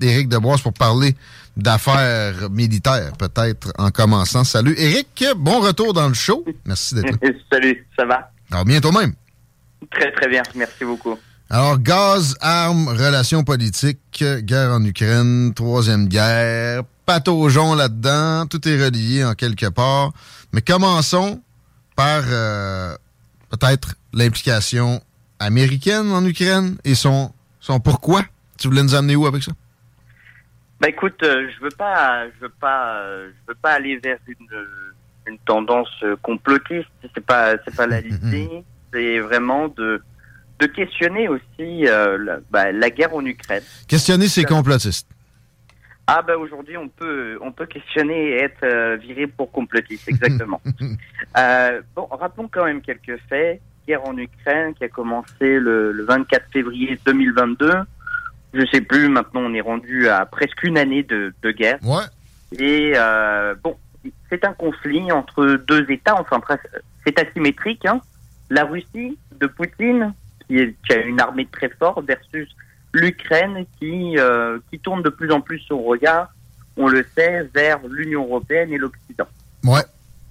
Éric Deboise pour parler d'affaires militaires, peut-être en commençant. Salut Éric, bon retour dans le show. Merci d'être là. Salut, ça va? Alors, bientôt même. Très, très bien. Merci beaucoup. Alors, gaz, armes, relations politiques, guerre en Ukraine, troisième guerre, pataugeons là-dedans, tout est relié en quelque part. Mais commençons par euh, peut-être l'implication américaine en Ukraine et son, son pourquoi. Tu voulais nous amener où avec ça? Bah écoute, euh, je veux pas, je veux pas, euh, je veux pas aller vers une, une tendance euh, complotiste. C'est pas, c'est pas la l'idée. c'est vraiment de de questionner aussi euh, la, bah, la guerre en Ukraine. Questionner ces complotistes. Ah bah aujourd'hui on peut on peut questionner et être euh, viré pour complotiste exactement. euh, bon rappelons quand même quelques faits. Guerre en Ukraine qui a commencé le, le 24 février 2022. Je sais plus maintenant on est rendu à presque une année de, de guerre. Ouais. Et euh, bon c'est un conflit entre deux États enfin c'est asymétrique. Hein. La Russie de Poutine qui, est, qui a une armée très forte versus l'Ukraine qui, euh, qui tourne de plus en plus son regard, on le sait, vers l'Union européenne et l'Occident. Ouais.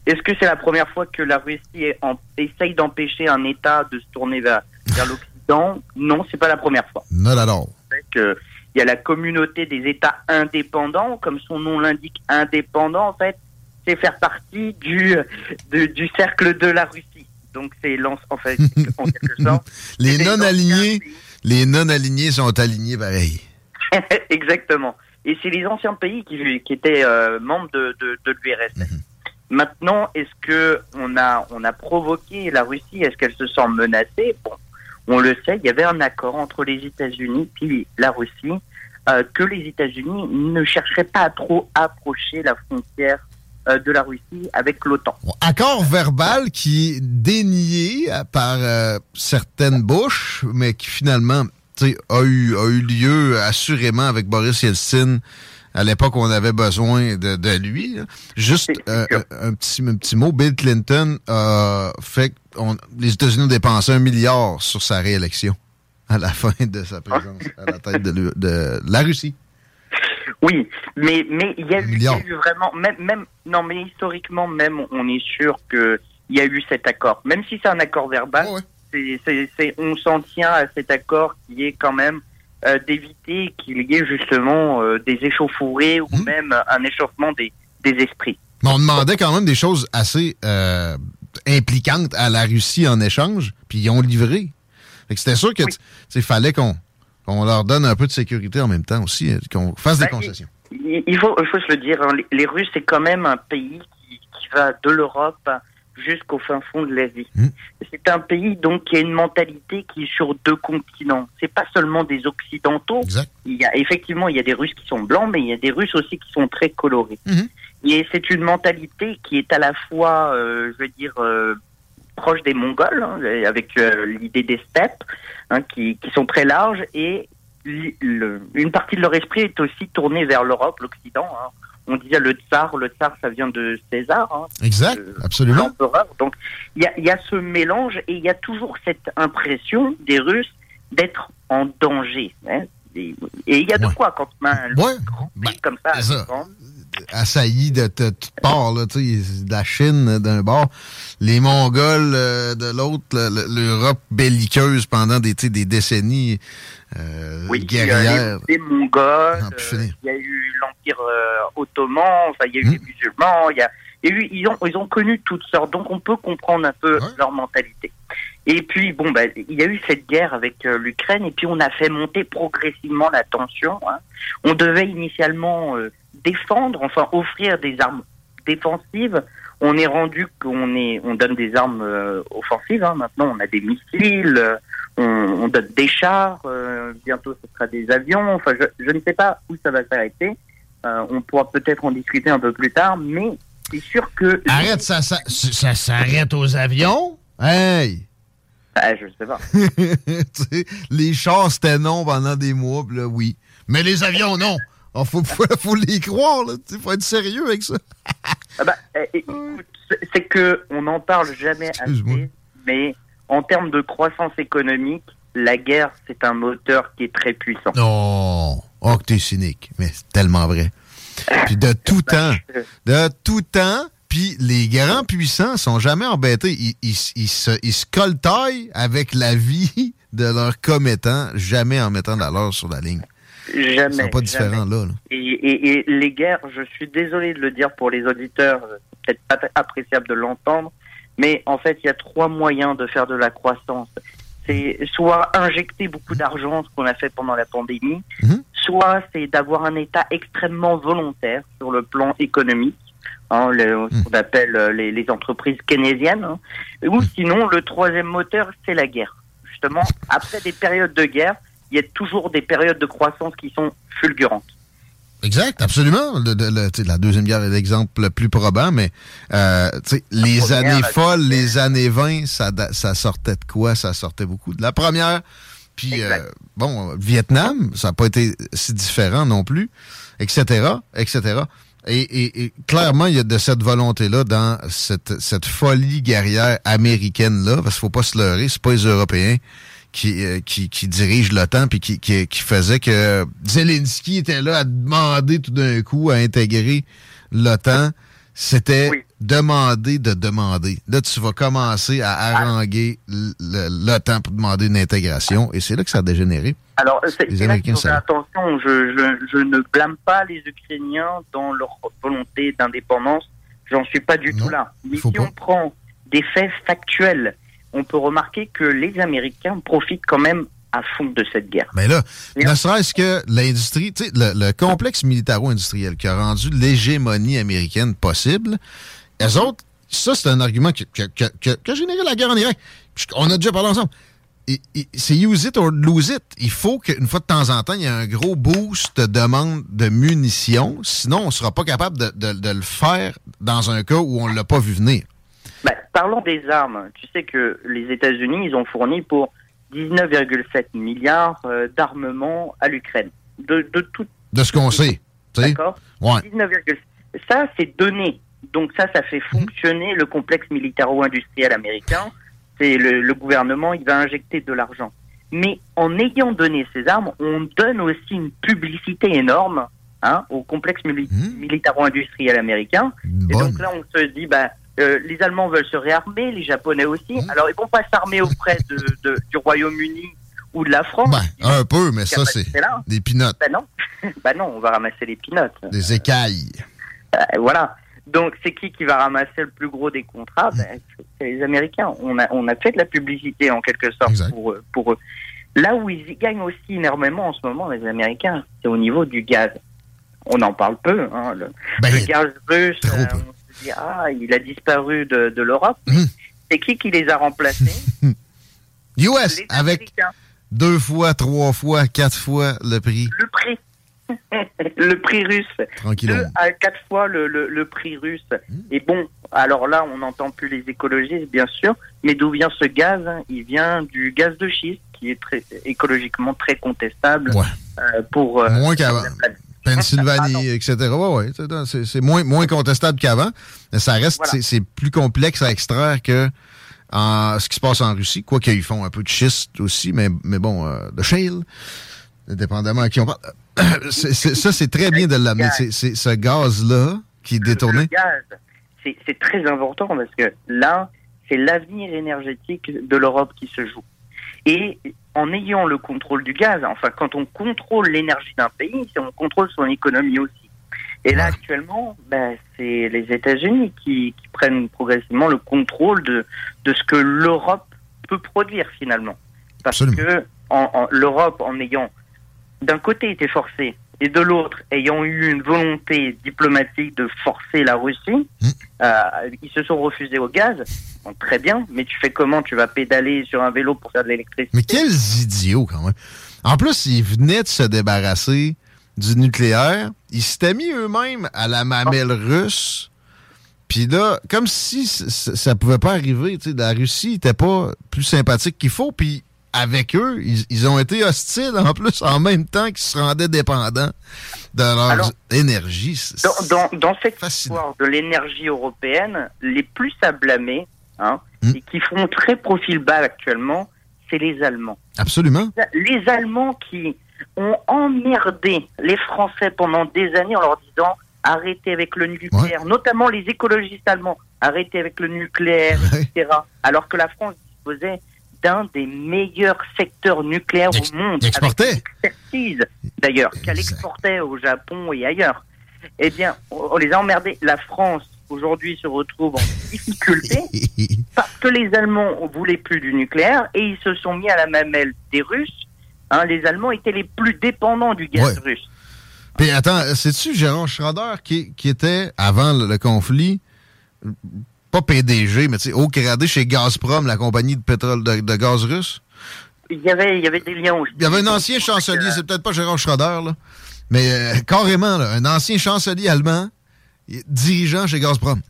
Est-ce que c'est la première fois que la Russie en, essaye d'empêcher un État de se tourner vers, vers l'Occident? Non, c'est pas la première fois. Not at all. Il y a la communauté des États indépendants, comme son nom l'indique, indépendants, en fait, c'est faire partie du, de, du cercle de la Russie. Donc c'est en fait, en quelque sorte. les non-alignés, les non-alignés sont alignés pareil. Exactement. Et c'est les anciens pays qui, qui étaient euh, membres de, de, de l'URSS. Mm -hmm. Maintenant, est-ce que on a on a provoqué la Russie? Est-ce qu'elle se sent menacée? Bon, on le sait, il y avait un accord entre les États-Unis puis la Russie euh, que les États-Unis ne chercheraient pas à trop approcher la frontière euh, de la Russie avec l'OTAN. Accord verbal qui est dénié par euh, certaines bouches, mais qui finalement a eu lieu assurément avec Boris Yeltsin à l'époque où on avait besoin de, de lui. Là. Juste euh, un, petit, un petit mot, Bill Clinton a fait on, les États-Unis ont dépensé un milliard sur sa réélection à la fin de sa présence à la tête de, de la Russie. Oui, mais mais il y, a eu, il y a eu vraiment même même non mais historiquement même on est sûr que il y a eu cet accord même si c'est un accord verbal oh ouais. on s'en tient à cet accord qui est quand même euh, d'éviter qu'il y ait justement euh, des échauffourées mmh. ou même un échauffement des des esprits Mais on demandait quand même des choses assez euh, impliquantes à la Russie en échange, puis ils ont livré. C'était sûr qu'il fallait qu'on leur donne un peu de sécurité en même temps aussi, euh, qu'on fasse des ben, concessions. Il, faut, il faut se le dire, hein, les, Russes, c'est quand même un pays qui, qui va de l'Europe jusqu'au fin fond de l'Asie. Hmm. C'est un pays donc qui a une mentalité qui est sur deux continents. C'est pas seulement des occidentaux. Il y a effectivement il y a des Russes qui sont blancs, mais il y a des Russes aussi qui sont très colorés. Hmm. Et c'est une mentalité qui est à la fois, euh, je veux dire, euh, proche des Mongols, hein, avec euh, l'idée des steppes, hein, qui, qui, sont très larges, et une partie de leur esprit est aussi tournée vers l'Europe, l'Occident. Hein. On disait le tsar, le tsar ça vient de César. exact, absolument. Donc il y a, y a ce mélange et il y a toujours cette impression des Russes d'être en danger. Et il y a de quoi quand on a un ouais. grand pays ben, comme ça assailli de, toutes parts, de la Chine d'un bord, les Mongols euh, de l'autre, l'Europe belliqueuse pendant des, des décennies euh, oui, guerrières. Les, Mongols, euh, il y a eu l'Empire ottoman, enfin, il y a eu les hmm. musulmans, il y a, eu, ils, ont, ils ont connu toutes sortes, donc on peut comprendre un peu leur mentalité. Et puis, bon, bah, il y a eu cette guerre avec l'Ukraine, et puis on a fait monter progressivement la tension. Hein. On devait initialement défendre, enfin offrir des armes défensives. On est rendu qu'on est, on donne des armes euh, offensives. Hein. Maintenant, on a des missiles, euh, on, donne des chars. Euh, bientôt, ce sera des avions. Enfin, je, ne sais pas où ça va s'arrêter. On pourra peut-être en discuter un peu plus tard, mais c'est sûr que. Arrête, ça, ça, ça s'arrête aux avions? Hey! Ah, je sais pas. les chars, c'était non pendant des mois, là, oui. Mais les avions, non. Il ah, faut, faut, les croire, Il faut être sérieux avec ça. ah bah, eh, c'est que on n'en parle jamais assez, mais en termes de croissance économique, la guerre, c'est un moteur qui est très puissant. Non, oh, que t'es cynique, mais c'est tellement vrai. Puis de tout temps, de tout temps, puis les grands puissants sont jamais embêtés. Ils, ils, ils, se, ils se coltaillent avec la vie de leurs commettants, jamais en mettant de la leur sur la ligne. Jamais. pas différent là. Et, les guerres, je suis désolé de le dire pour les auditeurs, peut-être pas appréciable de l'entendre, mais en fait, il y a trois moyens de faire de la croissance. C'est soit injecter beaucoup d'argent, ce qu'on a fait pendant la pandémie, mhm. soit c'est d'avoir un État extrêmement volontaire sur le plan économique. Hein, ce mhm. qu'on appelle euh, les, entreprises keynésiennes, hein. ou mhm. sinon le troisième moteur, c'est la guerre. Justement, après des périodes de guerre, il y a toujours des périodes de croissance qui sont fulgurantes. Exact, absolument. la Deuxième Guerre est l'exemple le plus probant, mais euh, les années folles, les années 20, ça, ça sortait de quoi? Ça sortait beaucoup de la première. Puis, euh, bon, Vietnam, ça n'a pas été si différent non plus, etc., etc. Et, et, clairement, il y a de cette volonté-là dans cette, cette folie guerrière américaine-là, parce qu'il faut pas se leurrer, c'est pas les Européens euh, qui, qui, dirige l'OTAN, puis qui, qui, qui, faisait que Zelensky était là à demander tout d'un coup à intégrer l'OTAN. C'était demander de demander. Là, tu vas commencer à haranguer l'OTAN pour demander une intégration, et c'est là que ça a dégénéré. Alors, les Américains, attention, je, je, je, ne blâme pas les Ukrainiens dans leur volonté d'indépendance. J'en suis pas du tout là. Mais si on prend des faits factuels on peut remarquer que les Américains profitent quand même à fond de cette guerre. Mais là, ne serait-ce que l'industrie, le, le complexe militaro-industriel qui a rendu l'hégémonie américaine possible, les autres, ça c'est un argument qui, a généré la guerre en Irak. On a déjà parlé ensemble. C'est use it or lose it. Il faut qu'une fois de temps en temps, il y ait un gros boost de demande de munitions. Sinon, on ne sera pas capable de, le faire dans un cas où on ne l'a pas vu venir. Bah, parlons des armes. Tu sais que les États-Unis, ils ont fourni pour 19,7 milliards euh, d'armements à l'Ukraine. De, de tout. De ce qu'on sait. D'accord ouais. Ça, c'est donné. Donc ça, ça fait fonctionner le complexe militaro-industriel américain. C'est le, le, gouvernement, il va injecter de l'argent. Mais en ayant donné ces armes, on donne aussi une publicité énorme hein, au complexe mmh. militaro-industriel américain. Et donc là, on se dit, bah, euh, les Allemands veulent se réarmer, les Japonais aussi. Mmh. Alors, ils vont pas s'armer auprès de, du Royaume-Uni ou de la France. Ben, un peu, mais ça, c'est des pinottes. Ben non. ben non, on va ramasser les pinottes. Des écailles. Euh, voilà. Donc, c'est qui qui va ramasser le plus gros des contrats? Ben, C'est les Américains. On a, on a fait de la publicité en quelque sorte pour, pour eux. Là où ils gagnent aussi énormément en ce moment, les Américains, c'est au niveau du gaz. On en parle peu. Hein, le, Ben, gaz russe, euh, on dit, ah, il a disparu de, de l'Europe. Mhm. C'est qui qui les a remplacés? US, Les avec Américains. deux fois, trois fois, quatre fois le prix. Le prix. le prix russe. Deux à quatre fois le, le, le prix russe. Mmh. Et bon, alors là, on n'entend plus les écologistes, bien sûr, mais d'où vient ce gaz Il vient du gaz de schiste, qui est très, écologiquement très contestable Ouais. euh, pour... euh, Moins qu'avant. la planète. Pennsylvanie, etc. Ouais, ouais, c'est- moins, moins contestable qu'avant. Mais ça reste, Voilà. c'est- c'est plus complexe à extraire que en, ce qui se passe en Russie. Quoi qu'ils font un peu de schiste aussi, mais, mais bon, euh, de shale, dépendamment à qui on parle. Ça, c'est très bien de l'amener. C'est- c'est Ce gaz-là qui est détourné. Le gaz, c'est c'est très important parce que là, c'est l'avenir énergétique de l'Europe qui se joue. Et en ayant le contrôle du gaz, enfin, quand on contrôle l'énergie d'un pays, on contrôle son économie aussi. Et là, actuellement, ben, c'est les États-Unis qui, qui prennent progressivement le contrôle de, de ce que l'Europe peut produire finalement. Parce Absolument. que en, en- l'Europe, en ayant d'un côté été forcée et de l'autre ayant eu une volonté diplomatique de forcer la Russie, Mm. euh, ils se sont refusés au gaz. Bon, très bien, mais tu fais comment? Tu vas pédaler sur un vélo pour faire de l'électricité? Mais quels idiots, quand même. En plus, ils venaient de se débarrasser du nucléaire. Ils s'étaient mis eux-mêmes à la mamelle russe. Puis là, comme si c- ça pouvait pas arriver. La Russie n'était pas plus sympathique qu'il faut. Puis avec eux, ils, ils ont été hostiles en plus en même temps qu'ils se rendaient dépendants de leur Alors, énergie. Dans, dans, dans cette Fascinant. histoire de l'énergie européenne, les plus à blâmer, hein, Mm. et qui font très profil bas actuellement, c'est les Allemands. Absolument. Les Allemands qui ont emmerdé les Français pendant des années en leur disant arrêtez avec le nucléaire, notamment les écologistes allemands, arrêtez avec le nucléaire, Ouais. etc. Alors que la France disposait d'un des meilleurs secteurs nucléaires Ex- au monde, exportait. expertise d'ailleurs, qu'elle exportait au Japon et ailleurs. Eh bien, on les a emmerdés. La France aujourd'hui se retrouve en difficulté parce que les Allemands ne voulaient plus du nucléaire et ils se sont mis à la mamelle des Russes. Hein, les Allemands étaient les plus dépendants du gaz Ouais. russe. Puis attends, c'est-tu Gérard Schroeder qui, qui était, avant le, le conflit, pas PDG, mais tu sais, haut gradé chez Gazprom, la compagnie de pétrole de, de gaz russe? Il y avait, il y avait des liens aussi. Il y avait un ancien chancelier, c'est peut-être pas Gérard Schroeder, là, mais euh, carrément, là, un ancien chancelier allemand, dirigeant chez Gazprom.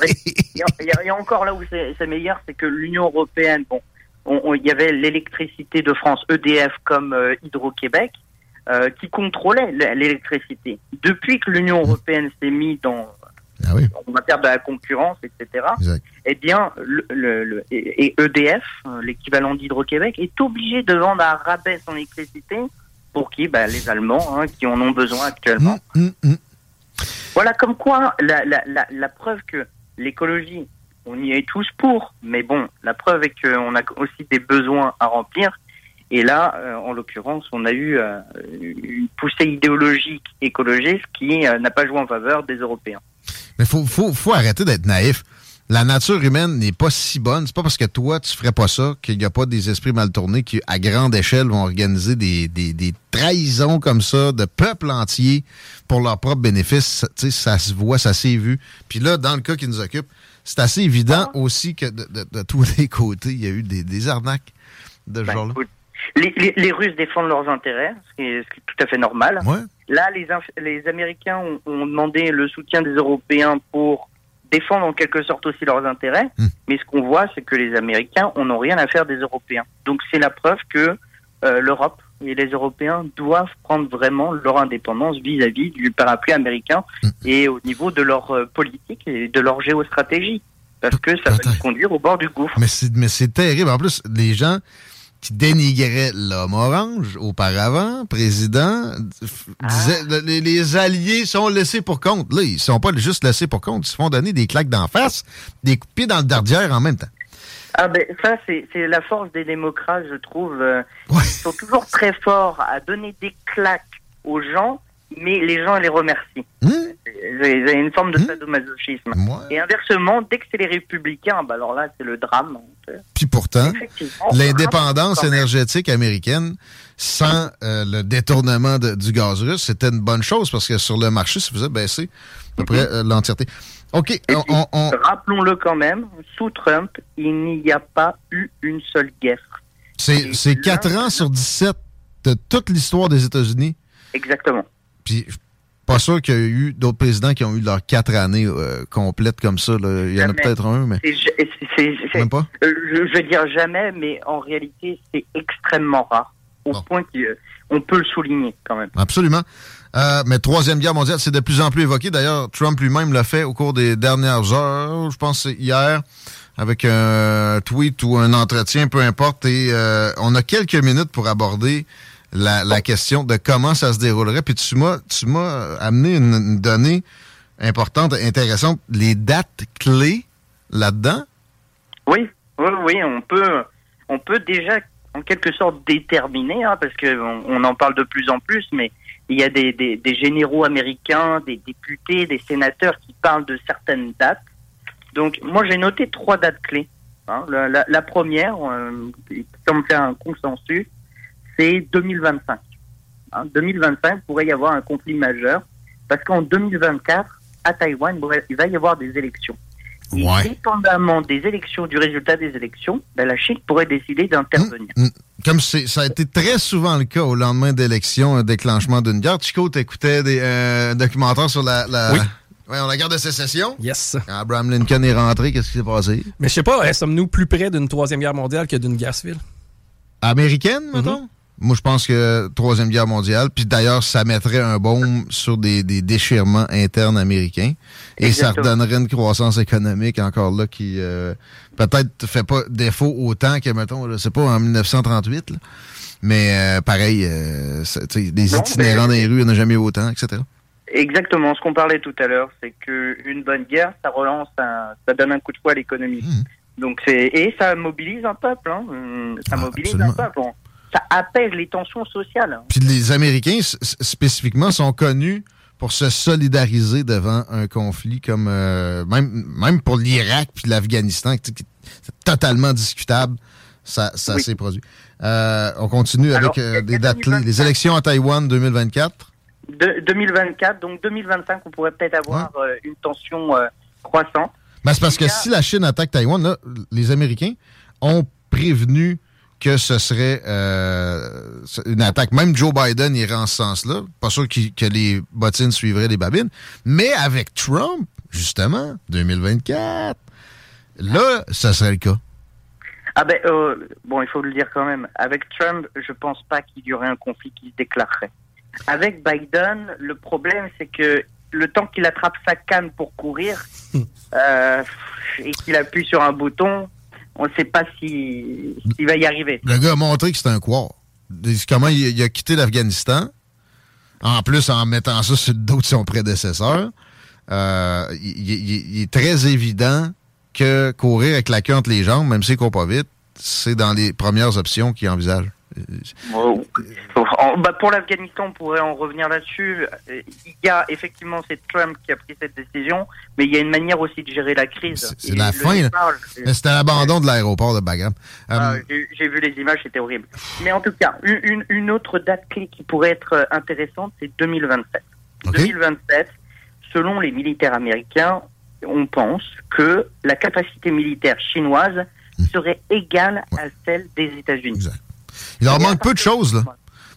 Oui. Il y, a- encore là où c'est meilleur, c'est que l'Union européenne, bon, on- on- il y avait l'électricité de France, EDF comme euh, Hydro-Québec, euh, qui contrôlait l'électricité. Depuis que l'Union européenne s'est mise dans, Ah oui, va faire de la concurrence, etc. exact. eh bien, le, le- le- et, EDF, euh, l'équivalent d'Hydro-Québec, est obligé de vendre à rabais son électricité pour qui bah, Les Allemands, hein, qui en ont besoin actuellement. Hum, hum, hum. Voilà comme quoi la, la, la, la preuve que l'écologie, on y est tous pour, mais bon, la preuve est qu'on a aussi des besoins à remplir. Et là, euh, en l'occurrence, on a eu euh, une poussée idéologique écologiste qui euh, n'a pas joué en faveur des Européens. Mais faut, faut, faut arrêter d'être naïf. La nature humaine n'est pas si bonne. C'est pas parce que toi, tu ferais pas ça qu'il n'y a pas des esprits mal tournés qui, à grande échelle, vont organiser des, des, des trahisons comme ça de peuples entiers pour leur propre bénéfice. Tu sais, ça se voit, ça s'est vu. Puis là, dans le cas qui nous occupe, c'est assez évident aussi que de, de- de tous les côtés, il y a eu des, des arnaques de ce Bah, genre-là. les, les, les Russes défendent leurs intérêts, ce qui est, ce qui est tout à fait normal. Ouais. Là, les, Américains ont, ont demandé le soutien des Européens pour défendre en quelque sorte aussi leurs intérêts. Hmm. Mais ce qu'on voit, c'est que les Américains on n'a rien à faire des Européens. Donc c'est la preuve que euh, l'Europe et les Européens doivent prendre vraiment leur indépendance vis-à-vis du parapluie américain Hmm. et au niveau de leur euh, politique et de leur géostratégie. Parce que ça va conduire au bord du gouffre. Mais c'est terrible. En plus, les gens qui dénigraient l'homme orange auparavant, président, disaient le- les, les alliés sont laissés pour compte. Là, ils sont pas juste laissés pour compte. Ils se font donner des claques d'en face, des coups de pied dans le dardière en même temps. Ah ben ça c'est c'est la force des démocrates je trouve. euh, Ouais. Ils sont toujours très forts à donner des claques aux gens, mais les gens les remercient. Mmh. Y a une forme de Hmm. sadomasochisme. Ouais. Et inversement, dès que c'est les républicains, bah alors là, c'est le drame. Puis pourtant, l'indépendance énergétique américaine, sans euh, le détournement de- du gaz russe, c'était une bonne chose parce que sur le marché, ça faisait baisser à peu près euh, l'entièreté. OK, on, on- Rappelons-le quand même, sous Trump, il n'y a pas eu une seule guerre. c'est c'est 4 ans sur 17 de toute l'histoire des États-Unis. Exactement. Puis, je suis pas sûr qu'il y a eu d'autres présidents qui ont eu leurs quatre années euh, complètes comme ça. là. Il y en a peut-être un, mais C'est- même pas? Euh, je, veux dire jamais, mais en réalité, c'est extrêmement rare. Au Bon. point qu'on peut le souligner quand même. Absolument. Euh, mais Troisième Guerre mondiale, c'est de plus en plus évoqué. D'ailleurs, Trump lui-même l'a fait au cours des dernières heures, je pense c'est hier, avec un tweet ou un entretien, peu importe. Et euh, on a quelques minutes pour aborder la, la question de comment ça se déroulerait. Puis tu m'as, tu m'as amené une, une donnée importante, intéressante, les dates clés là-dedans? Oui, oui, oui, on peut, on peut déjà en quelque sorte déterminer, hein, parce que on, on en parle de plus en plus, mais il y a des, des, des généraux américains, des députés, des sénateurs qui parlent de certaines dates. Donc, moi, j'ai noté trois dates clés. hein. La, la- la première, euh, qui semble faire un consensus, c'est 2025. Hein, 2025 pourrait y avoir un conflit majeur, parce qu'en 2024, à Taïwan, il il va y avoir des élections. Et Ouais. dépendamment des élections, du résultat des élections, ben, la Chine pourrait décider d'intervenir. Mm, Comme c'est, ça a été très souvent le cas au lendemain d'élections, un déclenchement d'une guerre. Chico, t'écoutais des euh, documentaires sur la, la, Oui. Ouais, on la guerre de sécession? Yes. Quand Abraham Lincoln est rentré, qu'est-ce qui s'est passé? Mais je sais pas, hein, sommes-nous plus près d'une troisième guerre mondiale que d'une guerre civile? Américaine, mettons? Moi, je pense que Troisième Guerre mondiale, puis d'ailleurs, ça mettrait un baume sur des, des déchirements internes américains. Et ça redonnerait une croissance économique encore là qui euh, peut-être fait pas défaut autant que, mettons, je sais pas, en 1938. là. Mais euh, pareil, euh, des itinérants dans les rues, il n'y en a jamais eu autant, etc. Exactement, ce qu'on parlait tout à l'heure, c'est que une bonne guerre, ça relance, un- ça donne un coup de fouet à l'économie. Mhm. Donc c'est et ça mobilise un peuple, hein. Ça Ah, mobilise absolument. un peuple. Ça apaise les tensions sociales. Puis les Américains, spécifiquement, sont connus pour se solidariser devant un conflit comme euh, même même pour l'Irak puis l'Afghanistan, qui- c'est totalement discutable. Ça, ça Oui. s'est produit. Euh, on continue Alors, avec euh, des dates clés. 2025. Les élections à Taïwan 2024. De, 2024, donc 2025, on pourrait peut-être avoir une tension croissante. Ben, c'est parce que si la Chine attaque Taïwan, là, les Américains ont prévenu que ce serait euh, une attaque. Même Joe Biden irait en ce sens-là. Pas sûr qu'il- que les bottines suivraient les babines. Mais avec Trump, justement, 2024, là, ça serait le cas. Ah ben euh, bon, il faut le dire quand même. Avec Trump, je pense pas qu'il y aurait un conflit qui se déclarerait. Avec Biden, le problème c'est que le temps qu'il attrape sa canne pour courir euh, et qu'il appuie sur un bouton, on ne sait pas si s'il va y arriver. Le gars a montré que c'était un quoi. Comment il, a quitté l'Afghanistan. En plus, en mettant ça sur le dos de son prédécesseur. Euh, il, est très évident que courir avec la queue entre les jambes, même s'il court pas vite, c'est dans les premières options qu'il envisage. En- bah, pour l'Afghanistan, on pourrait en revenir là-dessus. Euh, Il y a effectivement c'est Trump qui a pris cette décision, mais il y a une manière aussi de gérer la crise. C'est- la fin, c'était l'abandon de l'aéroport de Bagram. Euh, Ah, j'ai j'ai vu les images, c'était horrible. Mais en tout cas, une, autre date clé qui pourrait être euh, intéressante, c'est 2027. Ok. 2027, selon les militaires américains, on pense que la capacité militaire chinoise Hmm. serait égale à celle des États-Unis. Il leur manque peu de choses, là.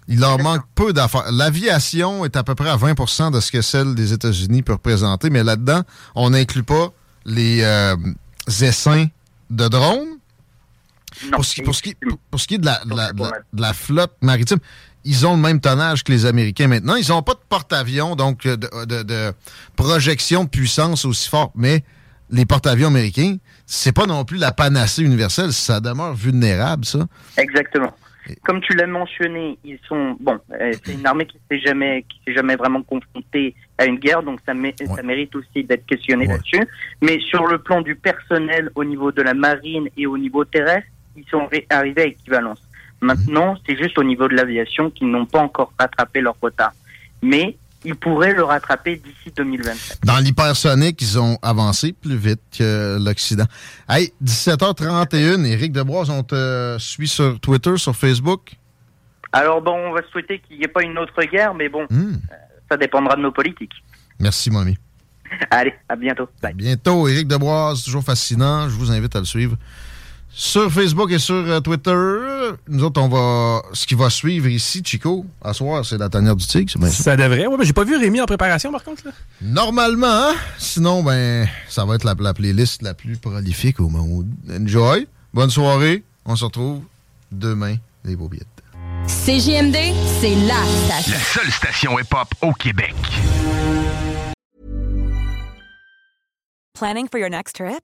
Il leur manque peu d'affaires. L'aviation est à peu près à 20% de ce que celle des États-Unis peut représenter, mais là-dedans, on n'inclut pas les euh, essaims de drones. Non, Pour ce, qui, pour, ce qui, effectivement. pour ce qui est de la, de la- de la- de la flotte maritime, ils ont le même tonnage que les Américains maintenant. Ils n'ont pas de porte-avions, donc euh, de projection de puissance aussi forte, mais les porte-avions américains, c'est pas non plus la panacée universelle. Ça demeure vulnérable, ça. Exactement. Comme tu l'as mentionné, ils sont bon. euh, c'est une armée qui s'est jamais, qui s'est jamais vraiment confrontée à une guerre, donc ça, mé- ça mérite aussi d'être questionné Ouais. là-dessus. Mais sur le plan du personnel, au niveau de la marine et au niveau terrestre, ils sont arrivés à équivalence. Maintenant, c'est juste au niveau de l'aviation qu'ils n'ont pas encore rattrapé leur retard. Mais ils pourraient le rattraper d'ici 2027. Dans l'hypersonique, ils ont avancé plus vite que l'Occident. Hey, 17h31, Éric Debroise, on te suit sur Twitter, sur Facebook? Alors bon, on va souhaiter qu'il n'y ait pas une autre guerre, mais bon, Hmm. euh, ça dépendra de nos politiques. Merci, mon ami. Allez, à bientôt. À bientôt, Éric Deboise, toujours fascinant. Je vous invite à le suivre sur Facebook et sur euh, Twitter. Nous autres, on va. Ce qui va suivre ici, Chico, à soir, c'est la tanière du tigre, c'est bien ça? Ça devrait. Ouais, mais j'ai pas vu Rémi en préparation, par contre. Là. Normalement, hein? Sinon, ben, ça va être la, la playlist la plus prolifique au monde. Enjoy. Bonne soirée. On se retrouve demain, les beaux billets. CJMD, c'est la station. La seule station hip-hop au Québec. Planning for your next trip?